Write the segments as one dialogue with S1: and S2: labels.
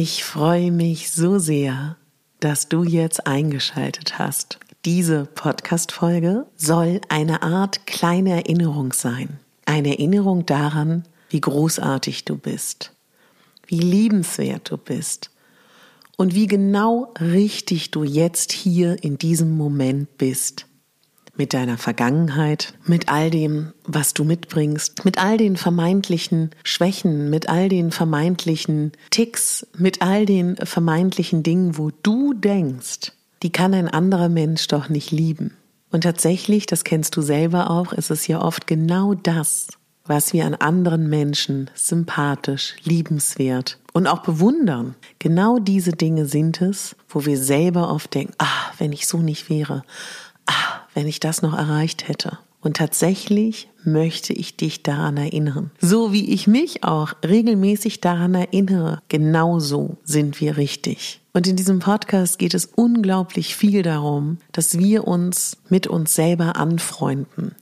S1: Ich freue mich so sehr, dass du jetzt eingeschaltet hast. Diese Podcast-Folge soll eine Art kleine Erinnerung sein. Eine Erinnerung daran, wie großartig du bist, wie liebenswert du bist und wie genau richtig du jetzt hier in diesem Moment bist mit deiner Vergangenheit, mit all dem, was du mitbringst, mit all den vermeintlichen Schwächen, mit all den vermeintlichen Ticks, mit all den vermeintlichen Dingen, wo du denkst, die kann ein anderer Mensch doch nicht lieben. Und tatsächlich, das kennst du selber auch, ist es ja oft genau das, was wir an anderen Menschen sympathisch, liebenswert und auch bewundern. Genau diese Dinge sind es, wo wir selber oft denken, ah, wenn ich so nicht wäre, wenn ich das noch erreicht hätte. Und tatsächlich möchte ich dich daran erinnern. So wie ich mich auch regelmäßig daran erinnere, genauso sind wir richtig. Und in diesem Podcast geht es unglaublich viel darum, dass wir uns mit uns selber anfreunden,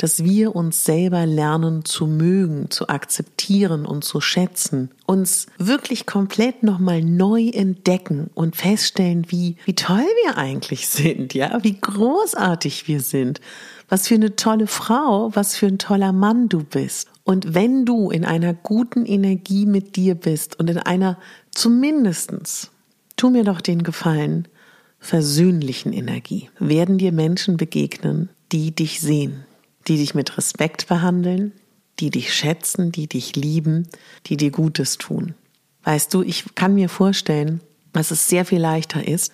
S1: dass wir uns selber lernen zu mögen, zu akzeptieren und zu schätzen, uns wirklich komplett nochmal neu entdecken und feststellen, wie, wie toll wir eigentlich sind, ja, wie großartig wir sind, was für eine tolle Frau, was für ein toller Mann du bist. Und wenn du in einer guten Energie mit dir bist und in einer zumindestens, tu mir doch den Gefallen, versöhnlichen Energie, werden dir Menschen begegnen, die dich sehen, die dich mit Respekt behandeln, die dich schätzen, die dich lieben, die dir Gutes tun. Weißt du, ich kann mir vorstellen, dass es sehr viel leichter ist,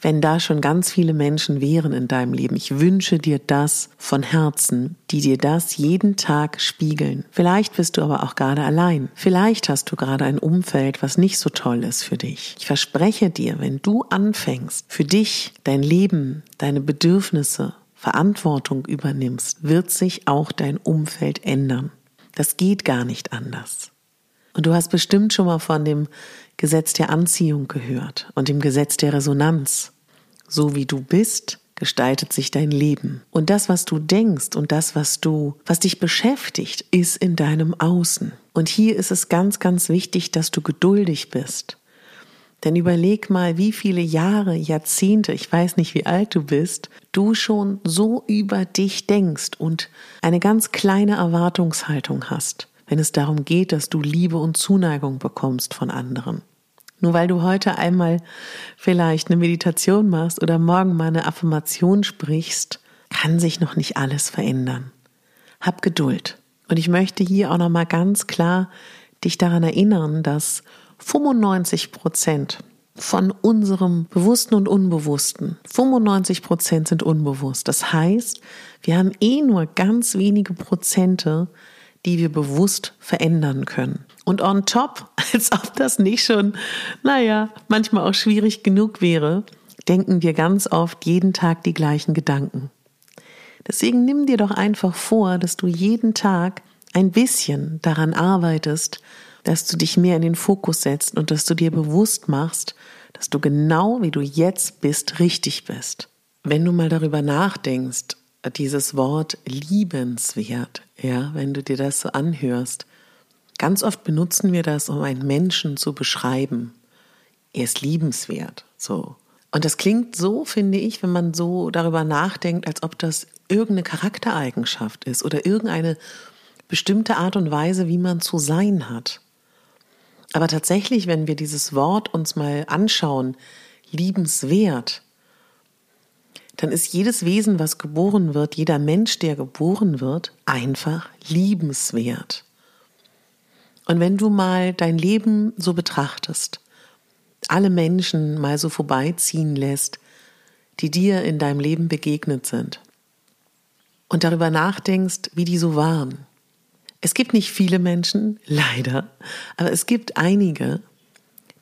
S1: wenn da schon ganz viele Menschen wären in deinem Leben. Ich wünsche dir das von Herzen, die dir das jeden Tag spiegeln. Vielleicht bist du aber auch gerade allein. Vielleicht hast du gerade ein Umfeld, was nicht so toll ist für dich. Ich verspreche dir, wenn du anfängst, für dich, dein Leben, deine Bedürfnisse Verantwortung übernimmst, wird sich auch dein Umfeld ändern. Das geht gar nicht anders. Und du hast bestimmt schon mal von dem Gesetz der Anziehung gehört und dem Gesetz der Resonanz. So wie du bist, gestaltet sich dein Leben. Und das, was du denkst und das, was du, was dich beschäftigt, ist in deinem Außen. Und hier ist es ganz, ganz wichtig, dass du geduldig bist. Denn überleg mal, wie viele Jahre, Jahrzehnte, ich weiß nicht, wie alt du bist, du schon so über dich denkst und eine ganz kleine Erwartungshaltung hast, wenn es darum geht, dass du Liebe und Zuneigung bekommst von anderen. Nur weil du heute einmal vielleicht eine Meditation machst oder morgen mal eine Affirmation sprichst, kann sich noch nicht alles verändern. Hab Geduld. Und ich möchte hier auch nochmal ganz klar dich daran erinnern, dass 95 Prozent von unserem Bewussten und Unbewussten, 95 Prozent sind unbewusst. Das heißt, wir haben eh nur ganz wenige Prozente, die wir bewusst verändern können. Und on top, als ob das nicht schon, naja, manchmal auch schwierig genug wäre, denken wir ganz oft jeden Tag die gleichen Gedanken. Deswegen nimm dir doch einfach vor, dass du jeden Tag ein bisschen daran arbeitest, dass du dich mehr in den Fokus setzt und dass du dir bewusst machst, dass du genau wie du jetzt bist, richtig bist. Wenn du mal darüber nachdenkst, dieses Wort liebenswert, ja, wenn du dir das so anhörst. Ganz oft benutzen wir das, um einen Menschen zu beschreiben. Er ist liebenswert, so. Und das klingt so, finde ich, wenn man so darüber nachdenkt, als ob das irgendeine Charaktereigenschaft ist oder irgendeine bestimmte Art und Weise, wie man zu sein hat. Aber tatsächlich, wenn wir dieses Wort uns mal anschauen, liebenswert, dann ist jedes Wesen, was geboren wird, jeder Mensch, der geboren wird, einfach liebenswert. Und wenn du mal dein Leben so betrachtest, alle Menschen mal so vorbeiziehen lässt, die dir in deinem Leben begegnet sind, und darüber nachdenkst, wie die so waren. Es gibt nicht viele Menschen, leider, aber es gibt einige,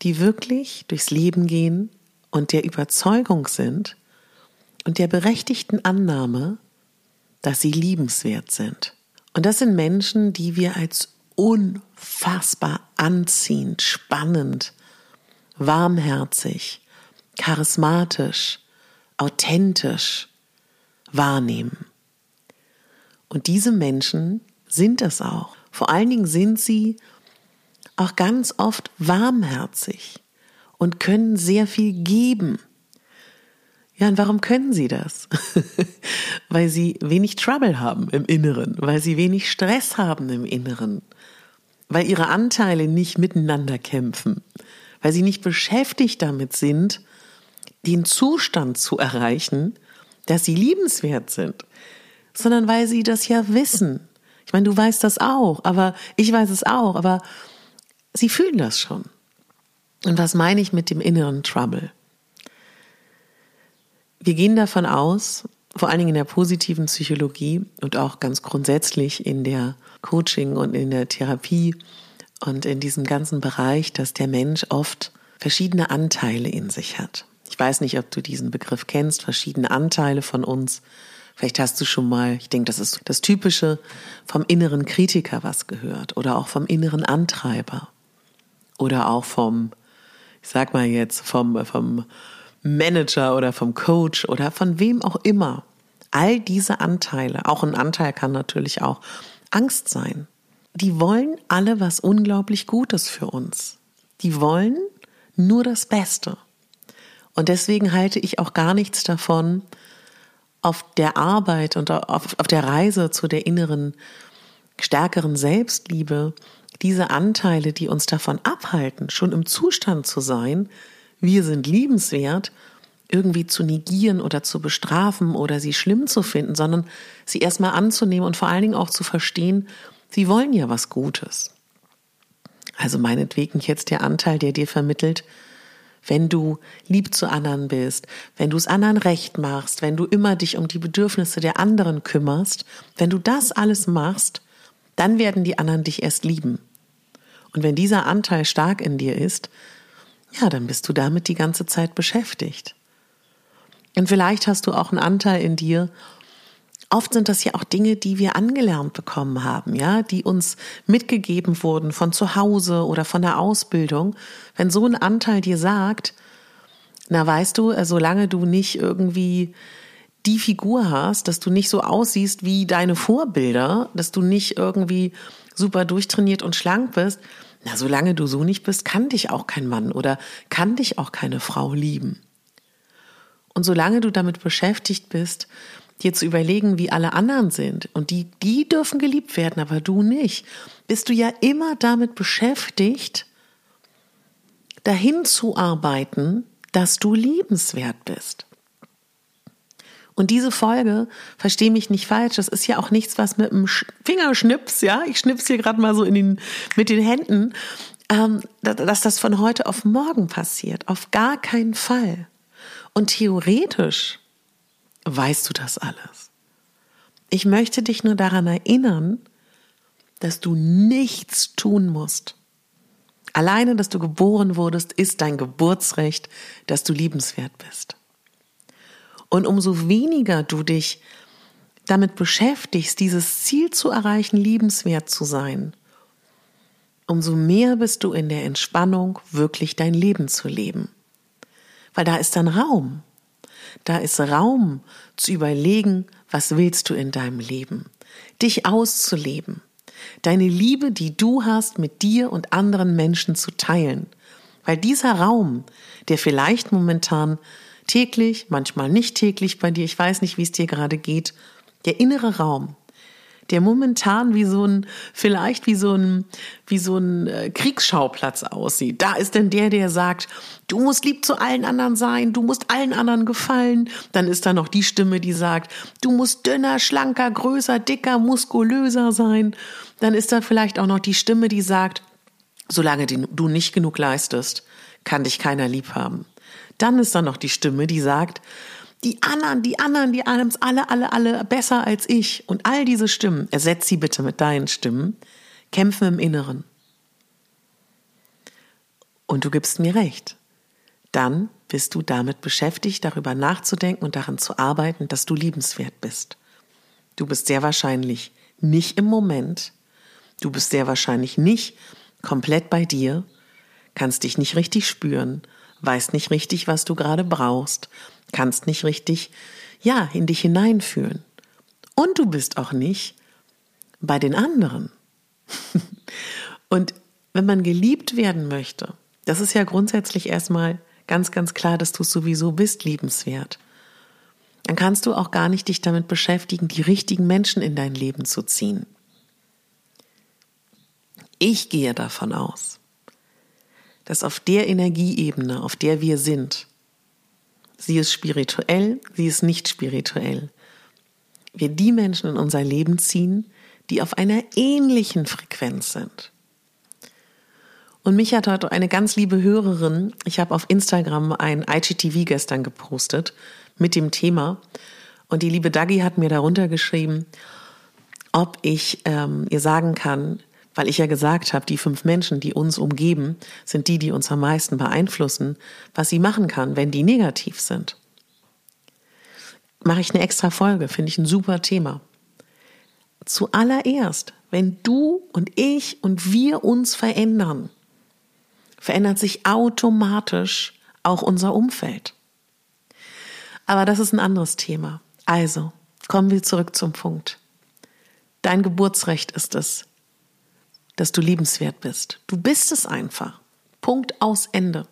S1: die wirklich durchs Leben gehen und der Überzeugung sind, und der berechtigten Annahme, dass sie liebenswert sind. Und das sind Menschen, die wir als unfassbar anziehend, spannend, warmherzig, charismatisch, authentisch wahrnehmen. Und diese Menschen sind es auch. Vor allen Dingen sind sie auch ganz oft warmherzig und können sehr viel geben. Ja, und warum können sie das? weil sie wenig Trouble haben im Inneren, weil sie wenig Stress haben im Inneren, weil ihre Anteile nicht miteinander kämpfen, weil sie nicht beschäftigt damit sind, den Zustand zu erreichen, dass sie liebenswert sind, sondern weil sie das ja wissen. Ich meine, du weißt das auch, aber ich weiß es auch, aber sie fühlen das schon. Und was meine ich mit dem inneren Trouble? Wir gehen davon aus, vor allen Dingen in der positiven Psychologie und auch ganz grundsätzlich in der Coaching und in der Therapie und in diesem ganzen Bereich, dass der Mensch oft verschiedene Anteile in sich hat. Ich weiß nicht, ob du diesen Begriff kennst, verschiedene Anteile von uns. Vielleicht hast du schon mal, ich denke, das ist das Typische vom inneren Kritiker was gehört oder auch vom inneren Antreiber oder auch vom, ich sag mal jetzt, vom, vom Manager oder vom Coach oder von wem auch immer. All diese Anteile, auch ein Anteil kann natürlich auch Angst sein. Die wollen alle was unglaublich Gutes für uns. Die wollen nur das Beste. Und deswegen halte ich auch gar nichts davon, auf der Arbeit und auf, auf der Reise zu der inneren, stärkeren Selbstliebe diese Anteile, die uns davon abhalten, schon im Zustand zu sein, wir sind liebenswert, irgendwie zu negieren oder zu bestrafen oder sie schlimm zu finden, sondern sie erstmal anzunehmen und vor allen Dingen auch zu verstehen, sie wollen ja was Gutes. Also meinetwegen jetzt der Anteil, der dir vermittelt, wenn du lieb zu anderen bist, wenn du es anderen recht machst, wenn du immer dich um die Bedürfnisse der anderen kümmerst, wenn du das alles machst, dann werden die anderen dich erst lieben. Und wenn dieser Anteil stark in dir ist, ja, dann bist du damit die ganze Zeit beschäftigt. Und vielleicht hast du auch einen Anteil in dir. Oft sind das ja auch Dinge, die wir angelernt bekommen haben, ja, die uns mitgegeben wurden von zu Hause oder von der Ausbildung. Wenn so ein Anteil dir sagt, na weißt du, solange du nicht irgendwie die Figur hast, dass du nicht so aussiehst wie deine Vorbilder, dass du nicht irgendwie super durchtrainiert und schlank bist, na, solange du so nicht bist, kann dich auch kein Mann oder kann dich auch keine Frau lieben. Und solange du damit beschäftigt bist, dir zu überlegen, wie alle anderen sind und die, die dürfen geliebt werden, aber du nicht, bist du ja immer damit beschäftigt, dahin zu arbeiten, dass du liebenswert bist. Und diese Folge, verstehe mich nicht falsch, das ist ja auch nichts, was mit einem Fingerschnips, ja, ich schnips hier gerade mal so in den, mit den Händen, ähm, dass das von heute auf morgen passiert. Auf gar keinen Fall. Und theoretisch weißt du das alles. Ich möchte dich nur daran erinnern, dass du nichts tun musst. Alleine, dass du geboren wurdest, ist dein Geburtsrecht, dass du liebenswert bist. Und umso weniger du dich damit beschäftigst, dieses Ziel zu erreichen, liebenswert zu sein, umso mehr bist du in der Entspannung, wirklich dein Leben zu leben. Weil da ist dann Raum. Da ist Raum zu überlegen, was willst du in deinem Leben? Dich auszuleben. Deine Liebe, die du hast, mit dir und anderen Menschen zu teilen. Weil dieser Raum, der vielleicht momentan täglich, manchmal nicht täglich bei dir, ich weiß nicht, wie es dir gerade geht, der innere Raum, der momentan wie so ein, vielleicht wie so ein, wie so ein äh, Kriegsschauplatz aussieht. Da ist denn der, der sagt, du musst lieb zu allen anderen sein, du musst allen anderen gefallen. Dann ist da noch die Stimme, die sagt, du musst dünner, schlanker, größer, dicker, muskulöser sein. Dann ist da vielleicht auch noch die Stimme, die sagt, solange du nicht genug leistest, kann dich keiner lieb haben. Dann ist da noch die Stimme, die sagt, die anderen, die anderen, die es alle, alle, alle besser als ich. Und all diese Stimmen, ersetz sie bitte mit deinen Stimmen, kämpfen im Inneren. Und du gibst mir recht. Dann bist du damit beschäftigt, darüber nachzudenken und daran zu arbeiten, dass du liebenswert bist. Du bist sehr wahrscheinlich nicht im Moment. Du bist sehr wahrscheinlich nicht komplett bei dir, kannst dich nicht richtig spüren, weißt nicht richtig, was du gerade brauchst kannst nicht richtig, ja, in dich hineinfühlen. Und du bist auch nicht bei den anderen. Und wenn man geliebt werden möchte, das ist ja grundsätzlich erstmal ganz, ganz klar, dass du sowieso bist, liebenswert. Dann kannst du auch gar nicht dich damit beschäftigen, die richtigen Menschen in dein Leben zu ziehen. Ich gehe davon aus, dass auf der Energieebene, auf der wir sind, Sie ist spirituell, sie ist nicht spirituell. Wir die Menschen in unser Leben ziehen, die auf einer ähnlichen Frequenz sind. Und mich hat heute eine ganz liebe Hörerin, ich habe auf Instagram ein IGTV gestern gepostet mit dem Thema. Und die liebe Dagi hat mir darunter geschrieben, ob ich ähm, ihr sagen kann, weil ich ja gesagt habe, die fünf Menschen, die uns umgeben, sind die, die uns am meisten beeinflussen, was sie machen kann, wenn die negativ sind. Mache ich eine extra Folge, finde ich ein super Thema. Zuallererst, wenn du und ich und wir uns verändern, verändert sich automatisch auch unser Umfeld. Aber das ist ein anderes Thema. Also, kommen wir zurück zum Punkt. Dein Geburtsrecht ist es, dass du liebenswert bist. Du bist es einfach. Punkt aus Ende.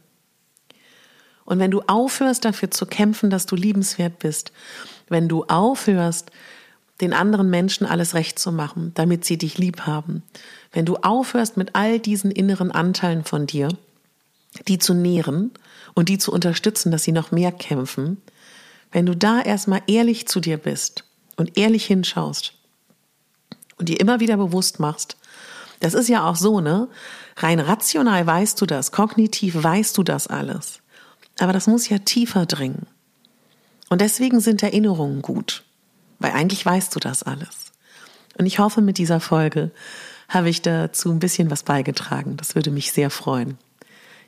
S1: Und wenn du aufhörst dafür zu kämpfen, dass du liebenswert bist, wenn du aufhörst, den anderen Menschen alles recht zu machen, damit sie dich lieb haben, wenn du aufhörst mit all diesen inneren Anteilen von dir, die zu nähren und die zu unterstützen, dass sie noch mehr kämpfen, wenn du da erstmal ehrlich zu dir bist und ehrlich hinschaust und dir immer wieder bewusst machst, das ist ja auch so, ne? Rein rational weißt du das, kognitiv weißt du das alles. Aber das muss ja tiefer dringen. Und deswegen sind Erinnerungen gut, weil eigentlich weißt du das alles. Und ich hoffe, mit dieser Folge habe ich dazu ein bisschen was beigetragen. Das würde mich sehr freuen.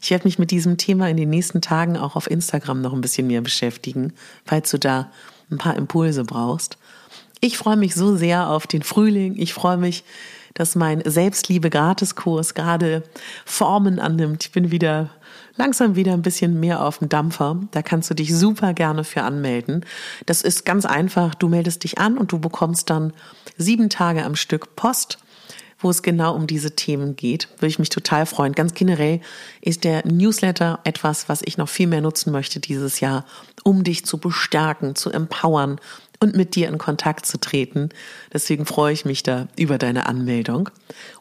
S1: Ich werde mich mit diesem Thema in den nächsten Tagen auch auf Instagram noch ein bisschen mehr beschäftigen, falls du da ein paar Impulse brauchst. Ich freue mich so sehr auf den Frühling. Ich freue mich, dass mein Selbstliebe-Gratiskurs gerade Formen annimmt. Ich bin wieder langsam wieder ein bisschen mehr auf dem Dampfer. Da kannst du dich super gerne für anmelden. Das ist ganz einfach. Du meldest dich an und du bekommst dann sieben Tage am Stück Post wo es genau um diese Themen geht. Würde ich mich total freuen. Ganz generell ist der Newsletter etwas, was ich noch viel mehr nutzen möchte dieses Jahr, um dich zu bestärken, zu empowern und mit dir in Kontakt zu treten. Deswegen freue ich mich da über deine Anmeldung.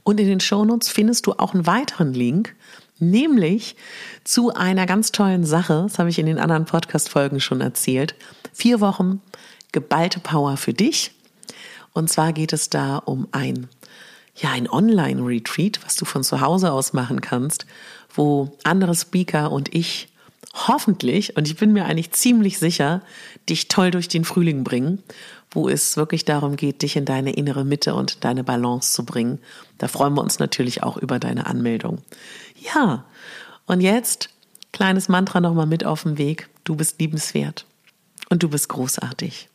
S1: Und in den Shownotes findest du auch einen weiteren Link, nämlich zu einer ganz tollen Sache. Das habe ich in den anderen Podcast-Folgen schon erzählt. Vier Wochen geballte Power für dich. Und zwar geht es da um ein, ja, ein Online-Retreat, was du von zu Hause aus machen kannst, wo andere Speaker und ich hoffentlich, und ich bin mir eigentlich ziemlich sicher, dich toll durch den Frühling bringen, wo es wirklich darum geht, dich in deine innere Mitte und deine Balance zu bringen. Da freuen wir uns natürlich auch über deine Anmeldung. Ja, und jetzt kleines Mantra nochmal mit auf den Weg. Du bist liebenswert und du bist großartig.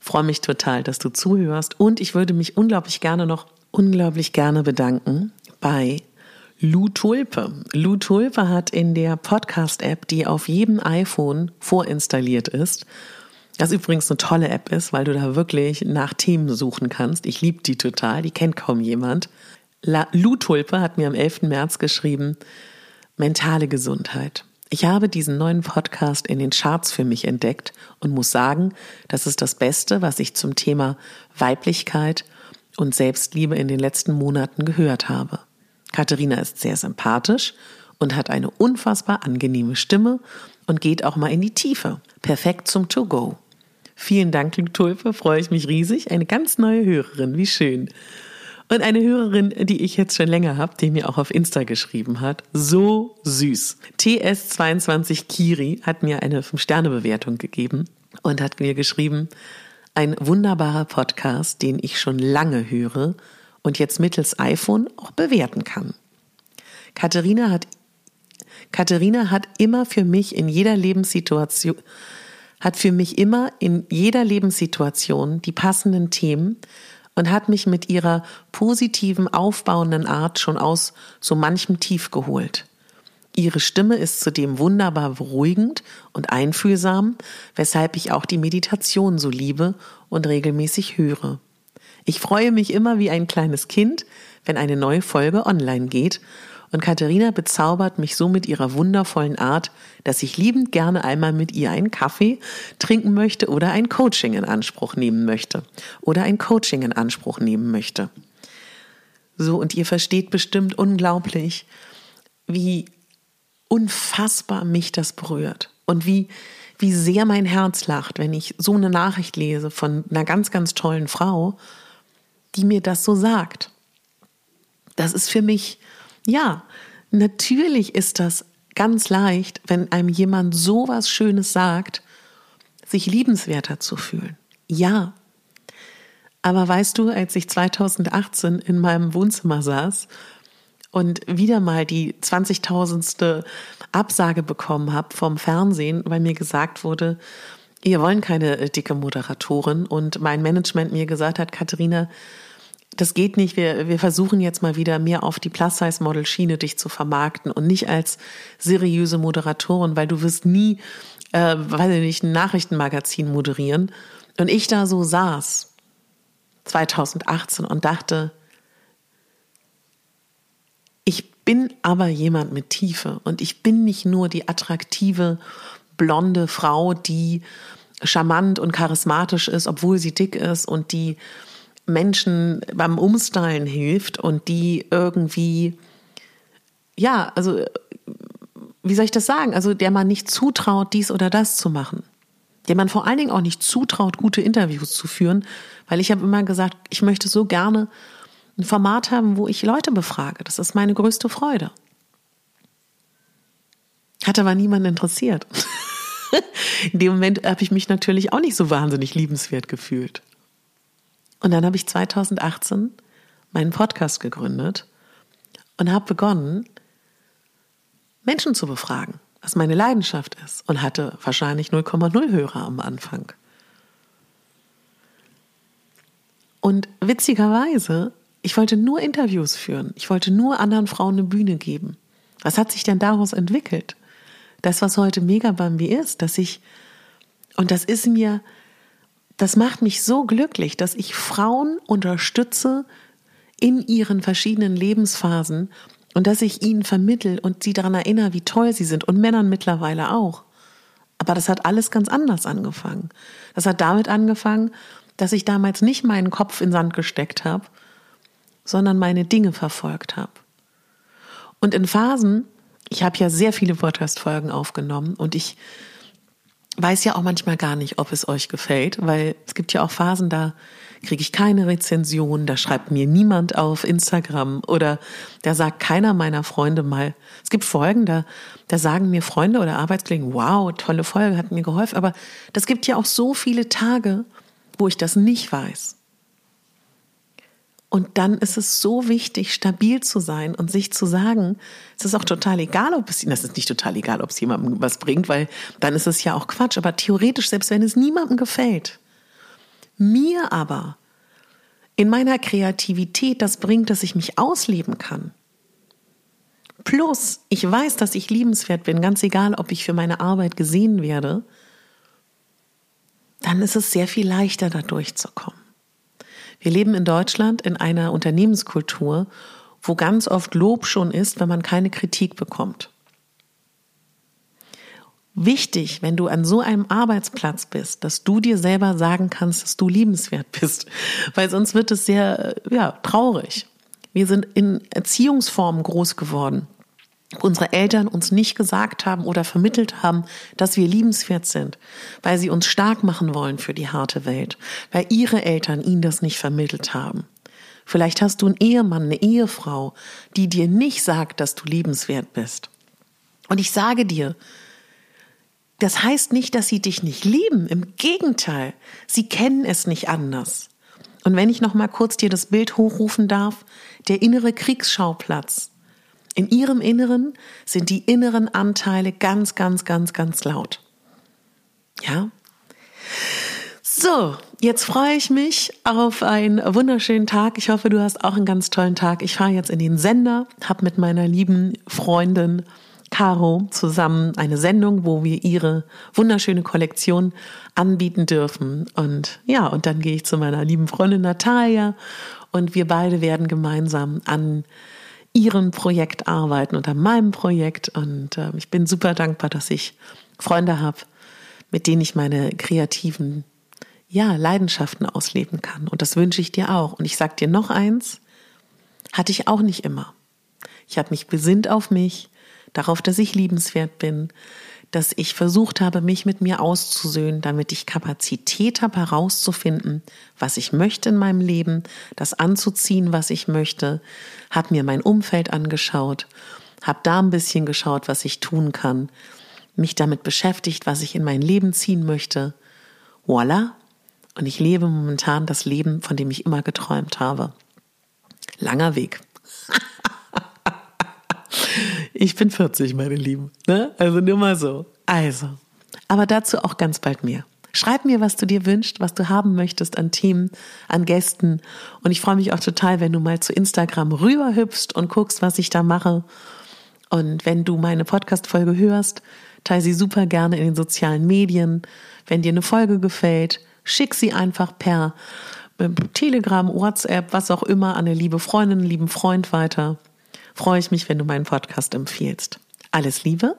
S1: Freue mich total, dass du zuhörst und ich würde mich unglaublich gerne noch unglaublich gerne bedanken bei Lou Tulpe. Lou Tulpe hat in der Podcast-App, die auf jedem iPhone vorinstalliert ist, Das übrigens eine tolle App ist, weil du da wirklich nach Themen suchen kannst. Ich liebe die total, die kennt kaum jemand. Lu Tulpe hat mir am 11. März geschrieben, mentale Gesundheit. Ich habe diesen neuen Podcast in den Charts für mich entdeckt und muss sagen, das ist das Beste, was ich zum Thema Weiblichkeit und Selbstliebe in den letzten Monaten gehört habe. Katharina ist sehr sympathisch und hat eine unfassbar angenehme Stimme und geht auch mal in die Tiefe. Perfekt zum To-Go. Vielen Dank, Tulpe, freue ich mich riesig. Eine ganz neue Hörerin, wie schön. Und eine Hörerin, die ich jetzt schon länger habe, die mir auch auf Insta geschrieben hat, so süß. TS22 Kiri hat mir eine 5-Sterne-Bewertung gegeben und hat mir geschrieben, ein wunderbarer Podcast, den ich schon lange höre und jetzt mittels iPhone auch bewerten kann. Katharina hat, Katharina hat immer für mich in jeder Lebenssituation, hat für mich immer in jeder Lebenssituation die passenden Themen und hat mich mit ihrer positiven, aufbauenden Art schon aus so manchem Tief geholt. Ihre Stimme ist zudem wunderbar beruhigend und einfühlsam, weshalb ich auch die Meditation so liebe und regelmäßig höre. Ich freue mich immer wie ein kleines Kind, wenn eine neue Folge online geht und Katharina bezaubert mich so mit ihrer wundervollen Art, dass ich liebend gerne einmal mit ihr einen Kaffee trinken möchte oder ein Coaching in Anspruch nehmen möchte. Oder ein Coaching in Anspruch nehmen möchte. So, und ihr versteht bestimmt unglaublich, wie unfassbar mich das berührt und wie, wie sehr mein Herz lacht, wenn ich so eine Nachricht lese von einer ganz, ganz tollen Frau, die mir das so sagt. Das ist für mich ja, natürlich ist das ganz leicht, wenn einem jemand so was Schönes sagt, sich liebenswerter zu fühlen. Ja. Aber weißt du, als ich 2018 in meinem Wohnzimmer saß und wieder mal die 20.000ste Absage bekommen habe vom Fernsehen, weil mir gesagt wurde, ihr wollen keine dicke Moderatorin und mein Management mir gesagt hat, Katharina, das geht nicht. Wir, wir versuchen jetzt mal wieder mehr auf die Plus-Size-Model-Schiene dich zu vermarkten und nicht als seriöse Moderatorin, weil du wirst nie, äh, weiß ich nicht, ein Nachrichtenmagazin moderieren. Und ich da so saß, 2018, und dachte, ich bin aber jemand mit Tiefe und ich bin nicht nur die attraktive, blonde Frau, die charmant und charismatisch ist, obwohl sie dick ist und die Menschen beim Umstylen hilft und die irgendwie, ja, also, wie soll ich das sagen? Also, der man nicht zutraut, dies oder das zu machen. Der man vor allen Dingen auch nicht zutraut, gute Interviews zu führen, weil ich habe immer gesagt, ich möchte so gerne ein Format haben, wo ich Leute befrage. Das ist meine größte Freude. Hat aber niemand interessiert. In dem Moment habe ich mich natürlich auch nicht so wahnsinnig liebenswert gefühlt. Und dann habe ich 2018 meinen Podcast gegründet und habe begonnen, Menschen zu befragen, was meine Leidenschaft ist und hatte wahrscheinlich 0,0 Hörer am Anfang. Und witzigerweise, ich wollte nur Interviews führen. Ich wollte nur anderen Frauen eine Bühne geben. Was hat sich denn daraus entwickelt? Das, was heute mega mir ist, dass ich, und das ist mir das macht mich so glücklich, dass ich Frauen unterstütze in ihren verschiedenen Lebensphasen und dass ich ihnen vermittel und sie daran erinnere, wie toll sie sind und Männern mittlerweile auch. Aber das hat alles ganz anders angefangen. Das hat damit angefangen, dass ich damals nicht meinen Kopf in Sand gesteckt habe, sondern meine Dinge verfolgt habe. Und in Phasen, ich habe ja sehr viele Podcast-Folgen aufgenommen und ich weiß ja auch manchmal gar nicht, ob es euch gefällt, weil es gibt ja auch Phasen, da kriege ich keine Rezension, da schreibt mir niemand auf Instagram oder da sagt keiner meiner Freunde mal. Es gibt Folgen, da, da sagen mir Freunde oder Arbeitskollegen, wow, tolle Folge, hat mir geholfen. Aber das gibt ja auch so viele Tage, wo ich das nicht weiß. Und dann ist es so wichtig, stabil zu sein und sich zu sagen, es ist auch total egal, ob es, das ist nicht total egal, ob es jemandem was bringt, weil dann ist es ja auch Quatsch. Aber theoretisch, selbst wenn es niemandem gefällt, mir aber in meiner Kreativität das bringt, dass ich mich ausleben kann. Plus, ich weiß, dass ich liebenswert bin, ganz egal, ob ich für meine Arbeit gesehen werde, dann ist es sehr viel leichter, da durchzukommen. Wir leben in Deutschland in einer Unternehmenskultur, wo ganz oft Lob schon ist, wenn man keine Kritik bekommt. Wichtig, wenn du an so einem Arbeitsplatz bist, dass du dir selber sagen kannst, dass du liebenswert bist, weil sonst wird es sehr ja, traurig. Wir sind in Erziehungsformen groß geworden, unsere Eltern uns nicht gesagt haben oder vermittelt haben, dass wir liebenswert sind, weil sie uns stark machen wollen für die harte Welt, weil ihre Eltern ihnen das nicht vermittelt haben. Vielleicht hast du einen Ehemann, eine Ehefrau, die dir nicht sagt, dass du liebenswert bist. Und ich sage dir, das heißt nicht, dass sie dich nicht lieben. Im Gegenteil, sie kennen es nicht anders. Und wenn ich noch mal kurz dir das Bild hochrufen darf, der innere Kriegsschauplatz. In ihrem Inneren sind die inneren Anteile ganz, ganz, ganz, ganz laut. Ja? So, jetzt freue ich mich auf einen wunderschönen Tag. Ich hoffe, du hast auch einen ganz tollen Tag. Ich fahre jetzt in den Sender, habe mit meiner lieben Freundin Caro zusammen eine Sendung, wo wir ihre wunderschöne Kollektion anbieten dürfen. Und ja, und dann gehe ich zu meiner lieben Freundin Natalia und wir beide werden gemeinsam an ihrem Projekt arbeiten und an meinem Projekt. Und äh, ich bin super dankbar, dass ich Freunde habe, mit denen ich meine kreativen ja, Leidenschaften ausleben kann. Und das wünsche ich dir auch. Und ich sag dir noch eins, hatte ich auch nicht immer. Ich habe mich besinnt auf mich, darauf, dass ich liebenswert bin, dass ich versucht habe, mich mit mir auszusöhnen, damit ich Kapazität habe, herauszufinden, was ich möchte in meinem Leben, das anzuziehen, was ich möchte, habe mir mein Umfeld angeschaut, habe da ein bisschen geschaut, was ich tun kann, mich damit beschäftigt, was ich in mein Leben ziehen möchte. Voila! Und ich lebe momentan das Leben, von dem ich immer geträumt habe. Langer Weg. Ich bin 40, meine Lieben. Ne? Also nur mal so. Also, aber dazu auch ganz bald mehr. Schreib mir, was du dir wünschst, was du haben möchtest an Themen, an Gästen. Und ich freue mich auch total, wenn du mal zu Instagram rüberhüpfst und guckst, was ich da mache. Und wenn du meine Podcast-Folge hörst, teile sie super gerne in den sozialen Medien. Wenn dir eine Folge gefällt, schick sie einfach per äh, Telegram, WhatsApp, was auch immer an eine liebe Freundin, einen lieben Freund weiter freue ich mich, wenn du meinen Podcast empfiehlst. Alles Liebe,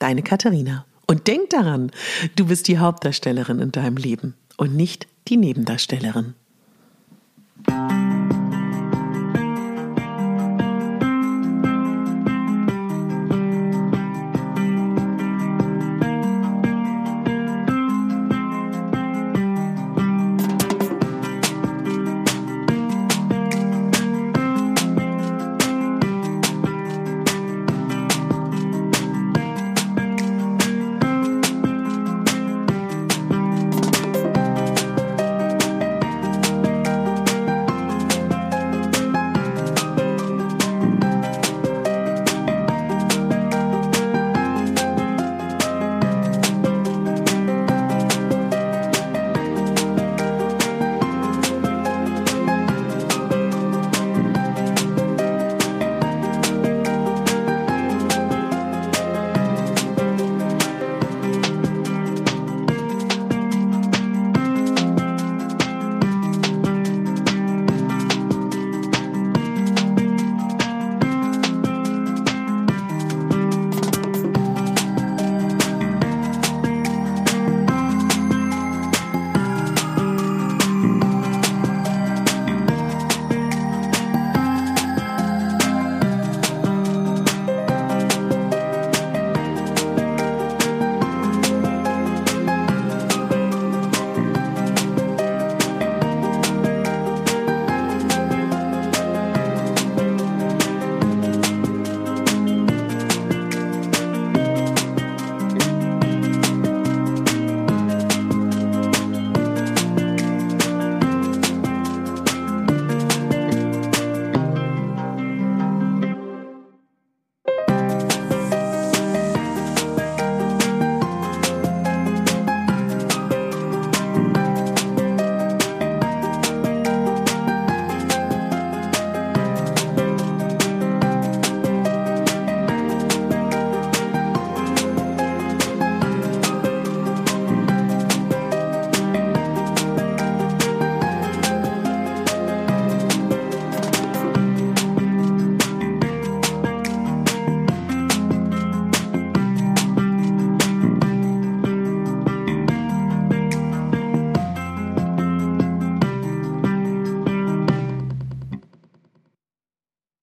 S1: deine Katharina. Und denk daran, du bist die Hauptdarstellerin in deinem Leben und nicht die Nebendarstellerin.